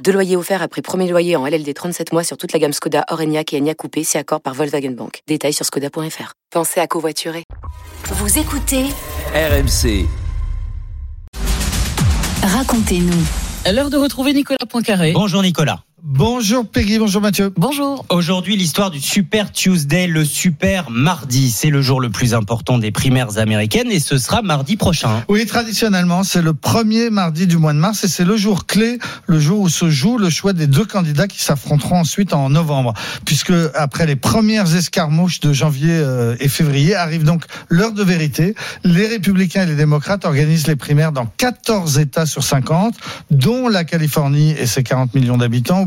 Deux loyers offerts après premier loyer en LLD 37 mois sur toute la gamme Skoda, Orenia et Enya Coupé, si accord par Volkswagen Bank. Détails sur skoda.fr. Pensez à covoiturer. Vous écoutez RMC. Racontez-nous. L'heure de retrouver Nicolas Poincaré. Bonjour Nicolas. Bonjour Peggy, bonjour Mathieu. Bonjour. Aujourd'hui, l'histoire du Super Tuesday, le Super Mardi. C'est le jour le plus important des primaires américaines et ce sera mardi prochain. Oui, traditionnellement, c'est le premier mardi du mois de mars et c'est le jour clé, le jour où se joue le choix des deux candidats qui s'affronteront ensuite en novembre. Puisque après les premières escarmouches de janvier euh, et février, arrive donc l'heure de vérité. Les républicains et les démocrates organisent les primaires dans 14 États sur 50, dont la Californie et ses 40 millions d'habitants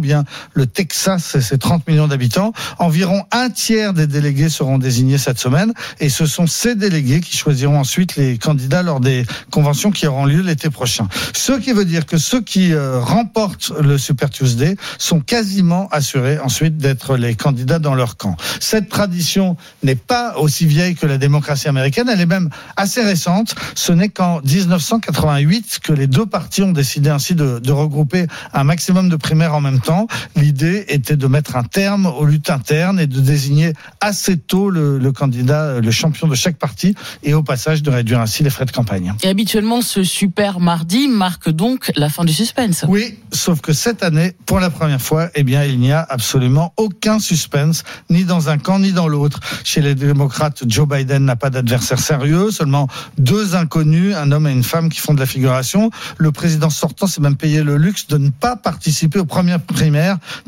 le Texas et ses 30 millions d'habitants. Environ un tiers des délégués seront désignés cette semaine et ce sont ces délégués qui choisiront ensuite les candidats lors des conventions qui auront lieu l'été prochain. Ce qui veut dire que ceux qui euh, remportent le Super Tuesday sont quasiment assurés ensuite d'être les candidats dans leur camp. Cette tradition n'est pas aussi vieille que la démocratie américaine, elle est même assez récente. Ce n'est qu'en 1988 que les deux partis ont décidé ainsi de regrouper un maximum de primaires en même temps. L'idée était de mettre un terme aux luttes internes et de désigner assez tôt le, le, candidat, le champion de chaque parti, et au passage de réduire ainsi les frais de campagne. Et habituellement, ce super mardi marque donc la fin du suspense. Oui, sauf que cette année, pour la première fois, eh bien, il n'y a absolument aucun suspense, ni dans un camp ni dans l'autre. Chez les démocrates, Joe Biden n'a pas d'adversaire sérieux, seulement deux inconnus, un homme et une femme qui font de la figuration. Le président sortant s'est même payé le luxe de ne pas participer aux premières primaires,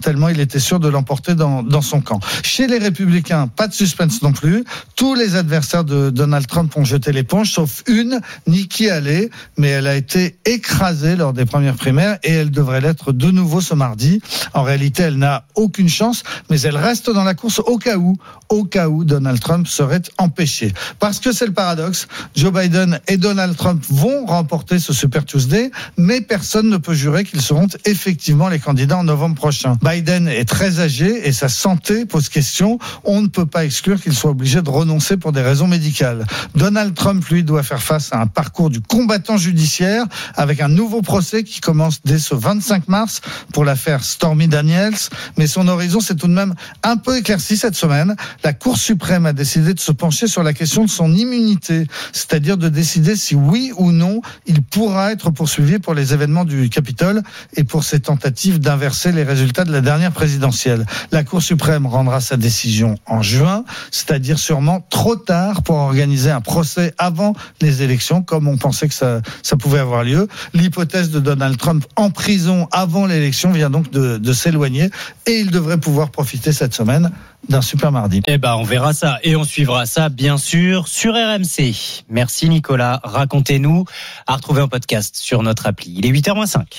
tellement il était sûr de l'emporter dans, son camp. Chez les républicains, pas de suspense non plus. Tous les adversaires de Donald Trump ont jeté l'éponge, sauf une, Nikki Haley, mais elle a été écrasée lors des premières primaires et elle devrait l'être de nouveau ce mardi. En réalité, elle n'a aucune chance, mais elle reste dans la course au cas où, au cas où Donald Trump serait empêché. Parce que c'est le paradoxe, Joe Biden et Donald Trump vont remporter ce Super Tuesday, mais personne ne peut jurer qu'ils seront effectivement les candidats en novembre prochain. Biden est très âgé et sa santé pose question. On ne peut pas exclure qu'il soit obligé de renoncer pour des raisons médicales. Donald Trump, lui, doit faire face à un parcours du combattant judiciaire avec un nouveau procès qui commence dès ce 25 mars pour l'affaire Stormy Daniels. Mais son horizon s'est tout de même un peu éclairci cette semaine. La Cour suprême a décidé de se pencher sur la question de son immunité, c'est-à-dire de décider si oui ou non il pourra être poursuivi pour les événements du Capitole et pour ses tentatives d'inverser les résultats de la dernière présidentielle. La Cour suprême rendra sa décision en juin, c'est-à-dire sûrement trop tard pour organiser un procès avant les élections, comme on pensait que ça, ça pouvait avoir lieu. L'hypothèse de Donald Trump en prison avant l'élection vient donc de, de s'éloigner et il devrait pouvoir profiter cette semaine d'un super mardi. Eh ben, on verra ça et on suivra ça, bien sûr, sur RMC. Merci Nicolas. Racontez-nous à retrouver un podcast sur notre appli. Il est 8h05.